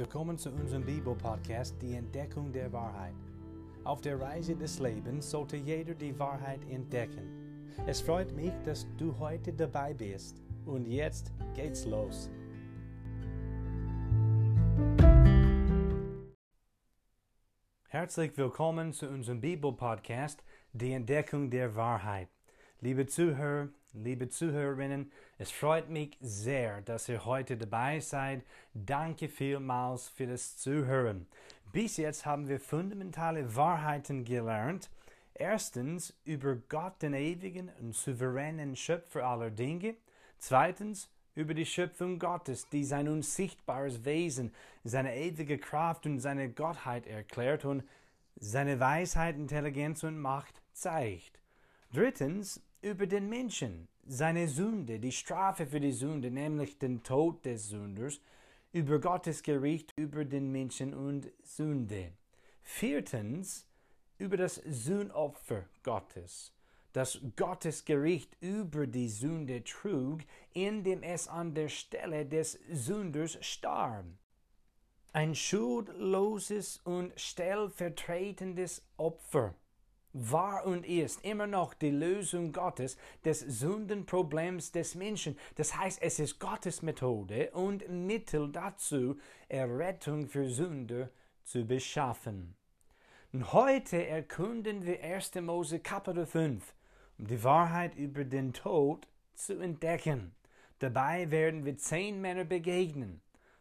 Willkommen zu unserem Bibel-Podcast, die Entdeckung der Wahrheit. Auf der Reise des Lebens sollte jeder die Wahrheit entdecken. Es freut mich, dass du heute dabei bist. Und jetzt geht's los. Herzlich willkommen zu unserem Bibel-Podcast, die Entdeckung der Wahrheit. Liebe Zuhörer, liebe Zuhörerinnen, es freut mich sehr, dass ihr heute dabei seid. Danke vielmals für das Zuhören. Bis jetzt haben wir fundamentale Wahrheiten gelernt. Erstens über Gott, den ewigen und souveränen Schöpfer aller Dinge. Zweitens über die Schöpfung Gottes, die sein unsichtbares Wesen, seine ewige Kraft und seine Gottheit erklärt und seine Weisheit, Intelligenz und Macht zeigt. Drittens über den Menschen, seine Sünde, die Strafe für die Sünde, nämlich den Tod des Sünders, über Gottes Gericht über den Menschen und Sünde. Viertens, über das Sühnopfer Gottes, das Gottes Gericht über die Sünde trug, indem es an der Stelle des Sünders starb. Ein schuldloses und stellvertretendes Opfer war und ist immer noch die Lösung Gottes des Sündenproblems des Menschen. Das heißt, es ist Gottes Methode und Mittel dazu, Errettung für Sünder zu beschaffen. Und heute erkunden wir 1. Mose Kapitel 5, um die Wahrheit über den Tod zu entdecken. Dabei werden wir zehn Männer begegnen.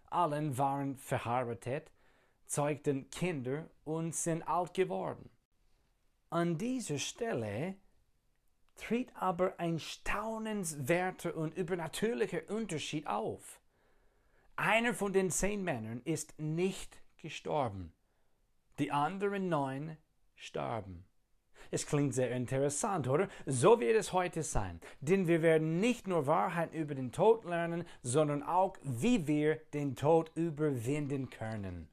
Allen waren verheiratet, zeugten Kinder und sind alt geworden. An dieser Stelle tritt aber ein staunenswerter und übernatürlicher Unterschied auf. Einer von den zehn Männern ist nicht gestorben. Die anderen neun starben. Es klingt sehr interessant, oder? So wird es heute sein. Denn wir werden nicht nur Wahrheit über den Tod lernen, sondern auch, wie wir den Tod überwinden können.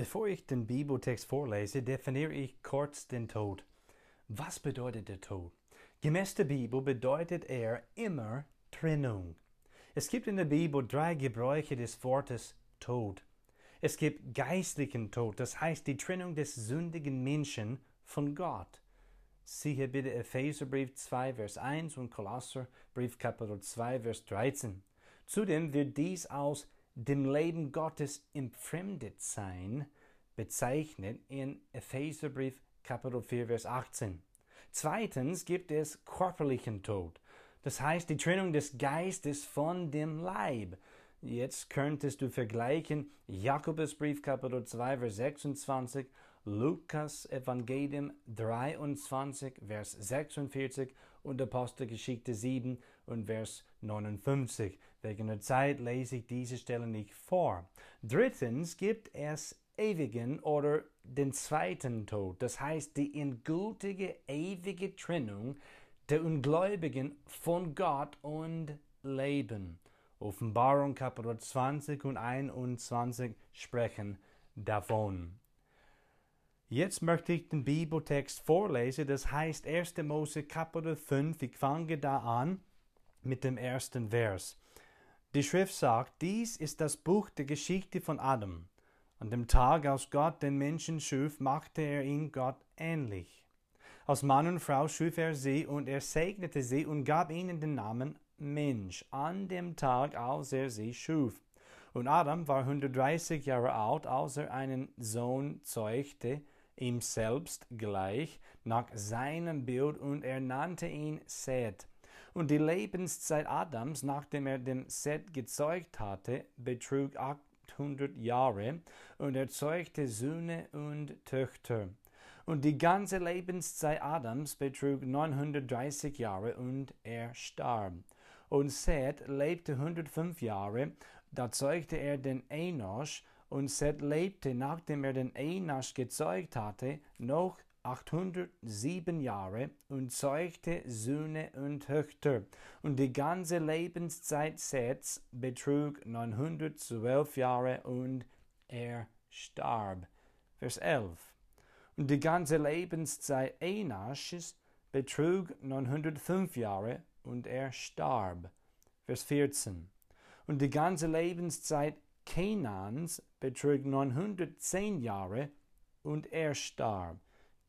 Bevor ich den Bibeltext vorlese, definiere ich kurz den Tod. Was bedeutet der Tod? Gemäß der Bibel bedeutet er immer Trennung. Es gibt in der Bibel drei Gebräuche des Wortes Tod. Es gibt geistlichen Tod, das heißt die Trennung des sündigen Menschen von Gott. Siehe bitte Epheserbrief 2, Vers 1 und Kolosserbrief Kapitel 2, Vers 13. Zudem wird dies aus dem Leben Gottes entfremdet sein bezeichnet in Epheserbrief Kapitel 4, Vers 18. Zweitens gibt es körperlichen Tod. Das heißt die Trennung des Geistes von dem Leib. Jetzt könntest du vergleichen Jakobusbrief Kapitel 2, Vers 26, Lukas Evangelium 23, Vers 46 und Apostelgeschichte 7 und Vers 59. Wegen der Zeit lese ich diese Stelle nicht vor. Drittens gibt es ewigen oder den zweiten Tod, das heißt die endgültige ewige Trennung der Ungläubigen von Gott und Leben. Offenbarung Kapitel 20 und 21 sprechen davon. Jetzt möchte ich den Bibeltext vorlesen, das heißt 1. Mose Kapitel 5, ich fange da an mit dem ersten Vers. Die Schrift sagt, dies ist das Buch der Geschichte von Adam. An dem Tag, als Gott den Menschen schuf, machte er ihn Gott ähnlich. Als Mann und Frau schuf er sie und er segnete sie und gab ihnen den Namen Mensch an dem Tag, als er sie schuf. Und Adam war 130 Jahre alt, als er einen Sohn zeugte, ihm selbst gleich, nach seinem Bild, und er nannte ihn Seth. Und die Lebenszeit Adams, nachdem er den Seth gezeugt hatte, betrug 800 Jahre und er zeugte Söhne und Töchter. Und die ganze Lebenszeit Adams betrug 930 Jahre und er starb. Und Seth lebte 105 Jahre, da zeugte er den Enosch, und Seth lebte, nachdem er den Enosch gezeugt hatte, noch 807 Jahre und zeugte Söhne und Töchter. Und die ganze Lebenszeit Seths betrug 912 Jahre und er starb. Vers 11. Und die ganze Lebenszeit Enasches betrug 905 Jahre und er starb. Vers 14. Und die ganze Lebenszeit Kenans betrug 910 Jahre und er starb.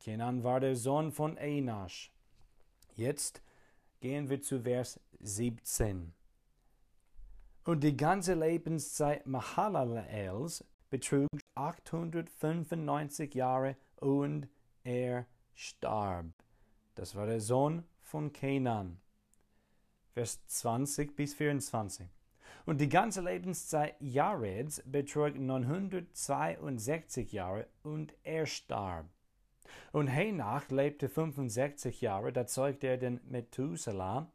Kenan war der Sohn von Enasch. Jetzt gehen wir zu Vers 17. Und die ganze Lebenszeit Mahalaleels betrug 895 Jahre und er starb. Das war der Sohn von Kenan. Vers 20 bis 24. Und die ganze Lebenszeit Jareds betrug 962 Jahre und er starb. Und Henach lebte 65 Jahre, da zeugte er den Methuselah.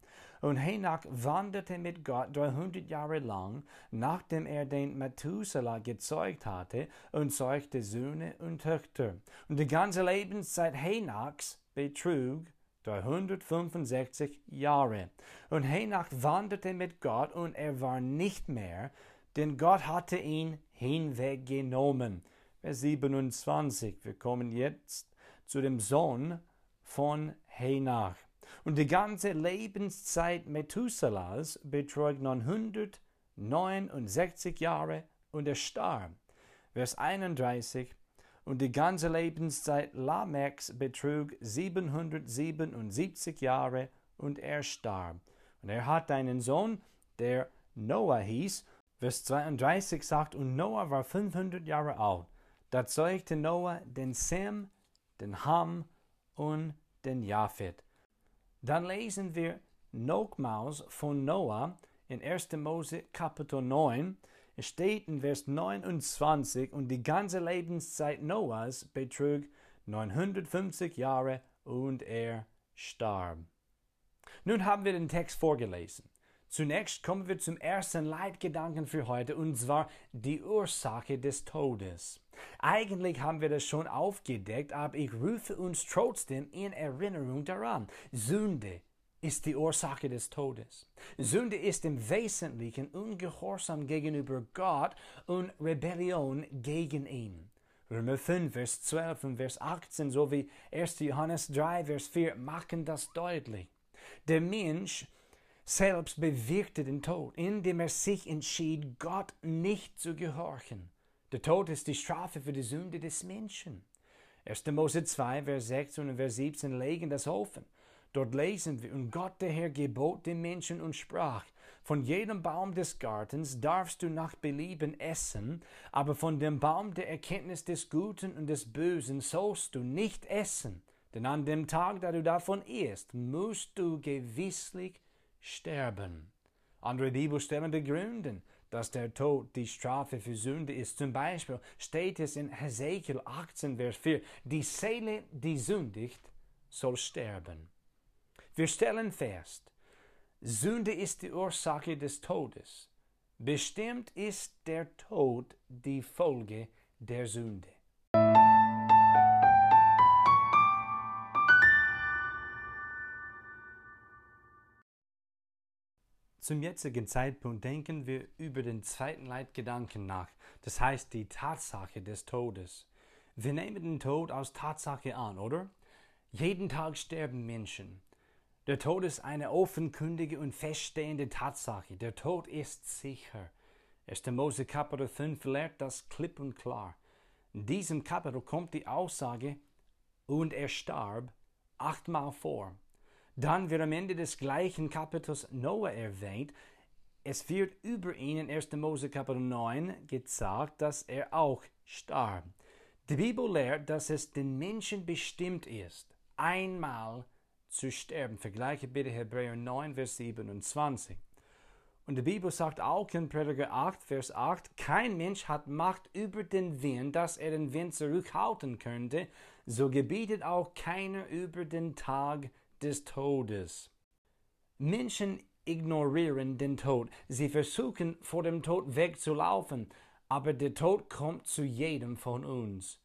Und Henach wanderte mit Gott 300 Jahre lang, nachdem er den Methuselah gezeugt hatte, und zeugte Söhne und Töchter. Und die ganze Lebenszeit Henachs betrug 365 Jahre. Und Henach wanderte mit Gott, und er war nicht mehr, denn Gott hatte ihn hinweggenommen. Vers 27. Wir kommen jetzt zu dem Sohn von Henach. Und die ganze Lebenszeit Methuselahs betrug 969 Jahre und er starb. Vers 31. Und die ganze Lebenszeit Lamechs betrug 777 Jahre und er starb. Und er hatte einen Sohn, der Noah hieß. Vers 32 sagt, und Noah war 500 Jahre alt. Da zeugte Noah den Sem, den Ham und den Japhet. Dann lesen wir nochmals von Noah in 1. Mose Kapitel 9. Es steht in Vers 29 und die ganze Lebenszeit Noahs betrug 950 Jahre und er starb. Nun haben wir den Text vorgelesen. Zunächst kommen wir zum ersten Leitgedanken für heute, und zwar die Ursache des Todes. Eigentlich haben wir das schon aufgedeckt, aber ich rufe uns trotzdem in Erinnerung daran. Sünde ist die Ursache des Todes. Sünde ist im Wesentlichen Ungehorsam gegenüber Gott und Rebellion gegen ihn. Römer 5, Vers 12 und Vers 18 sowie 1. Johannes 3, Vers 4 machen das deutlich. Der Mensch selbst bewirkte den Tod, indem er sich entschied, Gott nicht zu gehorchen. Der Tod ist die Strafe für die Sünde des Menschen. 1. Mose 2, Vers 6 und Vers 17 legen das offen. Dort lesen wir, und Gott der Herr gebot dem Menschen und sprach, von jedem Baum des Gartens darfst du nach Belieben essen, aber von dem Baum der Erkenntnis des Guten und des Bösen sollst du nicht essen, denn an dem Tag, da du davon isst, musst du gewisslich sterben. Andere Bibelstellen begründen, dass der Tod die Strafe für Sünde ist. Zum Beispiel steht es in Hesekiel 18, Vers 4, die Seele, die sündigt, soll sterben. Wir stellen fest, Sünde ist die Ursache des Todes. Bestimmt ist der Tod die Folge der Sünde. Zum jetzigen Zeitpunkt denken wir über den zweiten Leitgedanken nach, das heißt die Tatsache des Todes. Wir nehmen den Tod als Tatsache an, oder? Jeden Tag sterben Menschen. Der Tod ist eine offenkundige und feststehende Tatsache. Der Tod ist sicher. 1. Mose Kapitel 5 lehrt das klipp und klar. In diesem Kapitel kommt die Aussage, und er starb, achtmal vor. Dann wird am Ende des gleichen Kapitels Noah erwähnt. Es wird über ihn in 1. Mose Kapitel 9 gesagt, dass er auch starb. Die Bibel lehrt, dass es den Menschen bestimmt ist, einmal zu sterben. Vergleiche bitte Hebräer 9, Vers 27. Und die Bibel sagt auch in Prediger 8, Vers 8, kein Mensch hat Macht über den Wind, dass er den Wind zurückhalten könnte, so gebietet auch keiner über den Tag des Todes. Menschen ignorieren den Tod. Sie versuchen vor dem Tod wegzulaufen, aber der Tod kommt zu jedem von uns.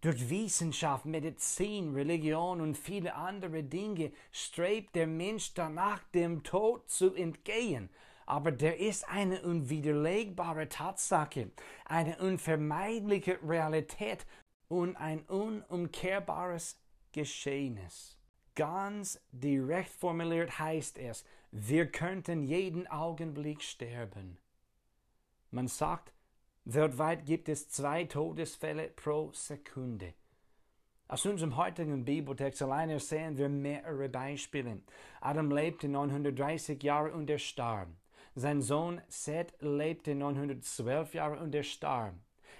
Durch Wissenschaft, Medizin, Religion und viele andere Dinge strebt der Mensch danach, dem Tod zu entgehen. Aber der ist eine unwiderlegbare Tatsache, eine unvermeidliche Realität und ein unumkehrbares Geschehnis. Ganz direkt formuliert heißt es, wir könnten jeden Augenblick sterben. Man sagt, weltweit gibt es zwei Todesfälle pro Sekunde. Aus unserem heutigen Bibeltext alleine sehen wir mehrere Beispiele. Adam lebte 930 Jahre und er starb. Sein Sohn Seth lebte 912 Jahre und er starb.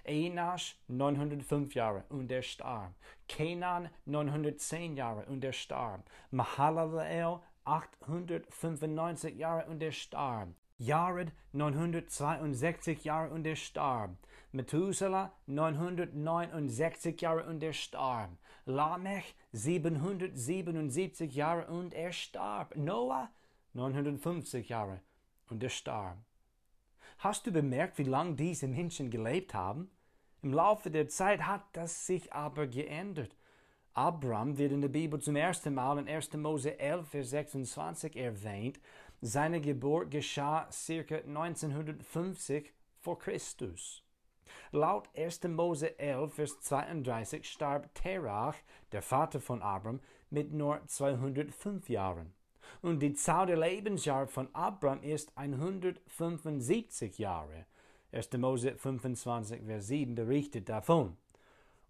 Enasch 905 Jahre und er starb. Kenan 910 Jahre und er starb. Mahalalel 895 Jahre und er starb. Jared 962 Jahre und er starb. Methuselah 969 Jahre und er starb. Lamech 777 Jahre und er starb. Noah 950 Jahre und er starb. Hast du bemerkt, wie lange diese Menschen gelebt haben? Im Laufe der Zeit hat das sich aber geändert. Abraham wird in der Bibel zum ersten Mal in 1. Mose 11, Vers 26 erwähnt. Seine Geburt geschah circa 1950 vor Christus. Laut 1. Mose 11, Vers 32 starb Terach, der Vater von Abraham, mit nur 205 Jahren. Und die Zahl der Lebensjahre von Abraham ist 175 Jahre. 1. Mose 25, Vers 7 berichtet davon.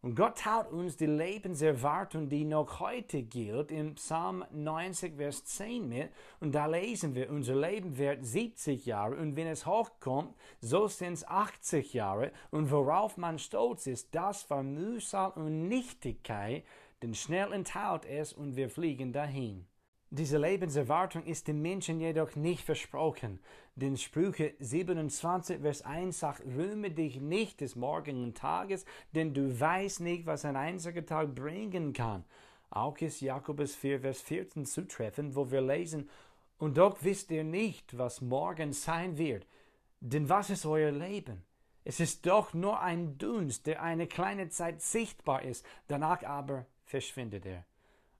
Und Gott teilt uns die Lebenserwartung, die noch heute gilt, in Psalm 90, Vers 10 mit. Und da lesen wir, unser Leben wird 70 Jahre und wenn es hochkommt, so sind es 80 Jahre. Und worauf man stolz ist, das war Mühsal und Nichtigkeit, denn schnell enthält es und wir fliegen dahin. Diese Lebenserwartung ist dem Menschen jedoch nicht versprochen, denn Sprüche 27, Vers 1 sagt, rühme dich nicht des morgigen Tages, denn du weißt nicht, was ein einziger Tag bringen kann. Auch ist Jakobus 4, Vers 14 zutreffend, wo wir lesen, und doch wisst ihr nicht, was morgen sein wird. Denn was ist euer Leben? Es ist doch nur ein Dunst, der eine kleine Zeit sichtbar ist, danach aber verschwindet er.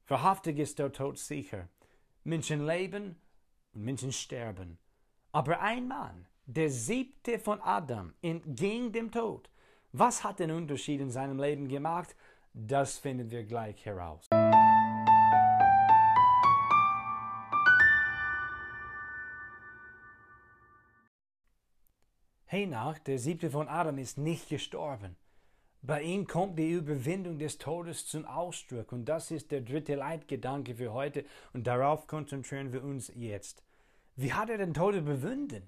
Wahrhaftig ist der Tod sicher. Menschen leben und Menschen sterben. Aber ein Mann, der siebte von Adam, entging dem Tod. Was hat den Unterschied in seinem Leben gemacht? Das finden wir gleich heraus. Henach, der siebte von Adam, ist nicht gestorben. Bei ihm kommt die Überwindung des Todes zum Ausdruck und das ist der dritte Leitgedanke für heute und darauf konzentrieren wir uns jetzt. Wie hat er den Tod überwunden?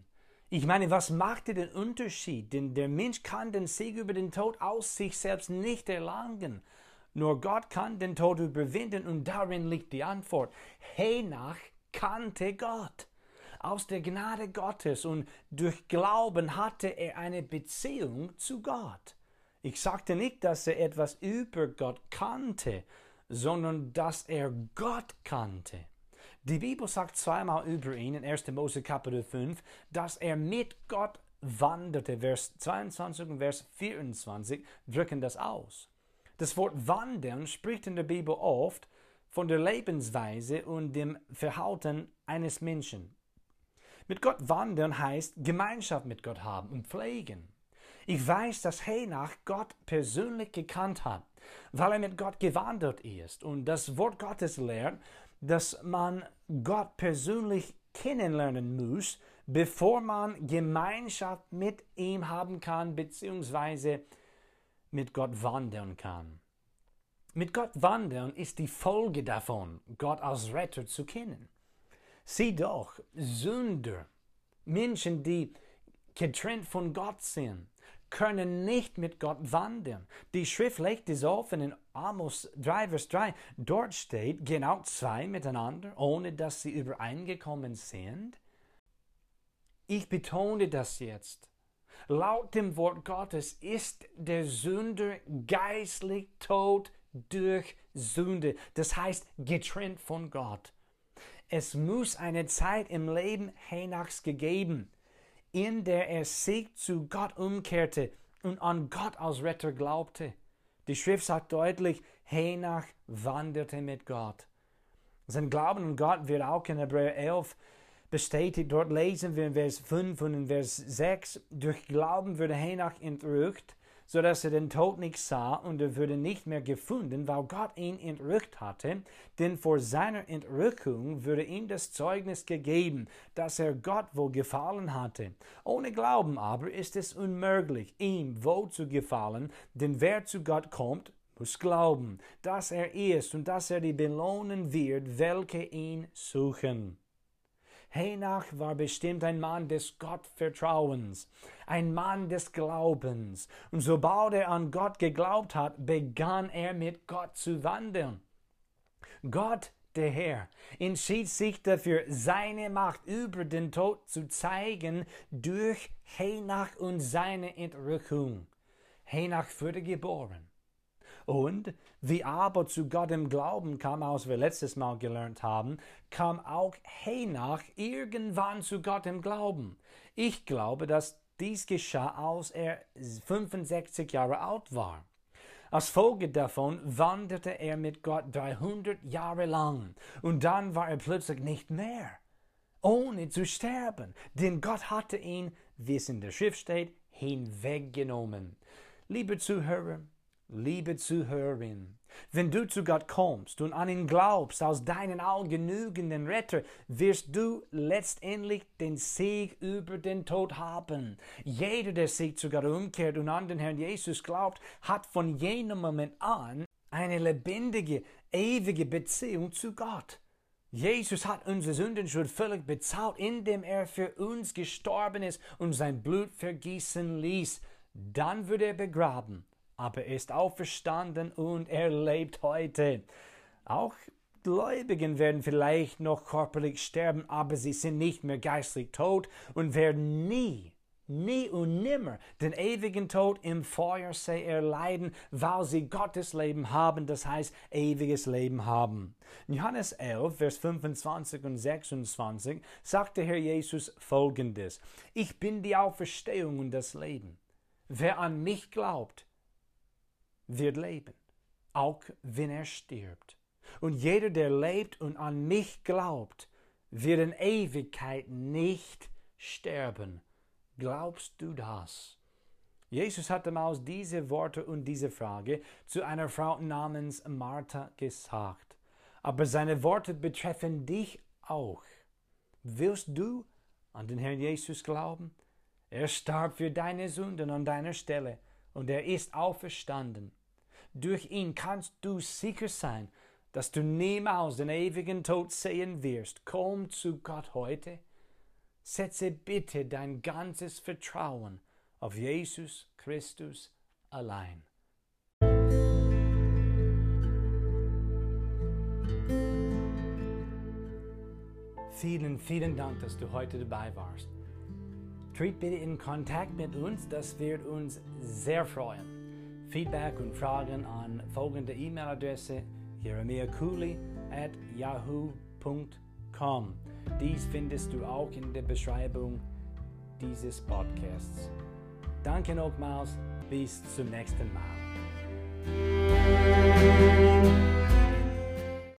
Ich meine, was machte den Unterschied? Denn der Mensch kann den Sieg über den Tod aus sich selbst nicht erlangen. Nur Gott kann den Tod überwinden und darin liegt die Antwort. Henach kannte Gott. Aus der Gnade Gottes und durch Glauben hatte er eine Beziehung zu Gott. Ich sagte nicht, dass er etwas über Gott kannte, sondern dass er Gott kannte. Die Bibel sagt zweimal über ihn in 1. Mose Kapitel 5, dass er mit Gott wanderte. Vers 22 und Vers 24 drücken das aus. Das Wort wandern spricht in der Bibel oft von der Lebensweise und dem Verhalten eines Menschen. Mit Gott wandern heißt Gemeinschaft mit Gott haben und pflegen. Ich weiß, dass Henach Gott persönlich gekannt hat, weil er mit Gott gewandert ist und das Wort Gottes lehrt, dass man Gott persönlich kennenlernen muss, bevor man Gemeinschaft mit ihm haben kann, beziehungsweise mit Gott wandern kann. Mit Gott wandern ist die Folge davon, Gott als Retter zu kennen. Sieh doch, Sünder, Menschen, die getrennt von Gott sind, können nicht mit Gott wandern. Die Schrift legt es offen in Amos 3, Vers 3. Dort steht, gehen auch zwei miteinander, ohne dass sie übereingekommen sind. Ich betone das jetzt. Laut dem Wort Gottes ist der Sünder geistlich tot durch Sünde. Das heißt, getrennt von Gott. Es muss eine Zeit im Leben Henachs gegeben in der er sich zu Gott umkehrte und an Gott als Retter glaubte. Die Schrift sagt deutlich, Henach wanderte mit Gott. Sein Glauben an Gott wird auch in Hebräer 11 bestätigt. Dort lesen wir in Vers 5 und in Vers 6, durch Glauben wurde Henach entrückt, so dass er den Tod nicht sah und er würde nicht mehr gefunden, weil Gott ihn entrückt hatte, denn vor seiner Entrückung würde ihm das Zeugnis gegeben, dass er Gott wohl gefallen hatte. Ohne Glauben aber ist es unmöglich, ihm wohl zu gefallen, denn wer zu Gott kommt, muss glauben, dass er ist und dass er die belohnen wird, welche ihn suchen. Henach war bestimmt ein Mann des Gottvertrauens, ein Mann des Glaubens. Und sobald er an Gott geglaubt hat, begann er mit Gott zu wandeln. Gott, der Herr, entschied sich dafür, seine Macht über den Tod zu zeigen durch Henach und seine Entrückung. Henach wurde geboren. Und wie aber zu Gott im Glauben kam, aus wir letztes Mal gelernt haben, kam auch Henach irgendwann zu Gott im Glauben. Ich glaube, dass dies geschah, als er 65 Jahre alt war. Als Folge davon wanderte er mit Gott 300 Jahre lang und dann war er plötzlich nicht mehr, ohne zu sterben, denn Gott hatte ihn, wie es in der Schrift steht, hinweggenommen. Liebe Zuhörer, Liebe Zuhörerin, wenn du zu Gott kommst und an ihn glaubst als deinen allgenügenden Retter, wirst du letztendlich den Sieg über den Tod haben. Jeder, der sich zu Gott umkehrt und an den Herrn Jesus glaubt, hat von jenem Moment an eine lebendige, ewige Beziehung zu Gott. Jesus hat unsere Sündenschuld völlig bezahlt, indem er für uns gestorben ist und sein Blut vergießen ließ. Dann wird er begraben aber er ist auferstanden und er lebt heute. Auch Gläubigen werden vielleicht noch körperlich sterben, aber sie sind nicht mehr geistlich tot und werden nie, nie und nimmer den ewigen Tod im Feuersee erleiden, weil sie Gottes Leben haben, das heißt ewiges Leben haben. In Johannes 11, Vers 25 und 26 sagte Herr Jesus folgendes, Ich bin die Auferstehung und das Leben. Wer an mich glaubt, wird leben, auch wenn er stirbt. Und jeder, der lebt und an mich glaubt, wird in Ewigkeit nicht sterben. Glaubst du das? Jesus hat damals diese Worte und diese Frage zu einer Frau namens Martha gesagt. Aber seine Worte betreffen dich auch. Willst du an den Herrn Jesus glauben? Er starb für deine Sünden an deiner Stelle und er ist auferstanden. Durch ihn kannst du sicher sein, dass du niemals den ewigen Tod sehen wirst. Komm zu Gott heute. Setze bitte dein ganzes Vertrauen auf Jesus Christus allein. Vielen, vielen Dank, dass du heute dabei warst. Tritt bitte in Kontakt mit uns, das wird uns sehr freuen. Feedback und Fragen an folgende E-Mail-Adresse jeremiakuli at yahoo.com. Dies findest du auch in der Beschreibung dieses Podcasts. Danke nochmals, bis zum nächsten Mal.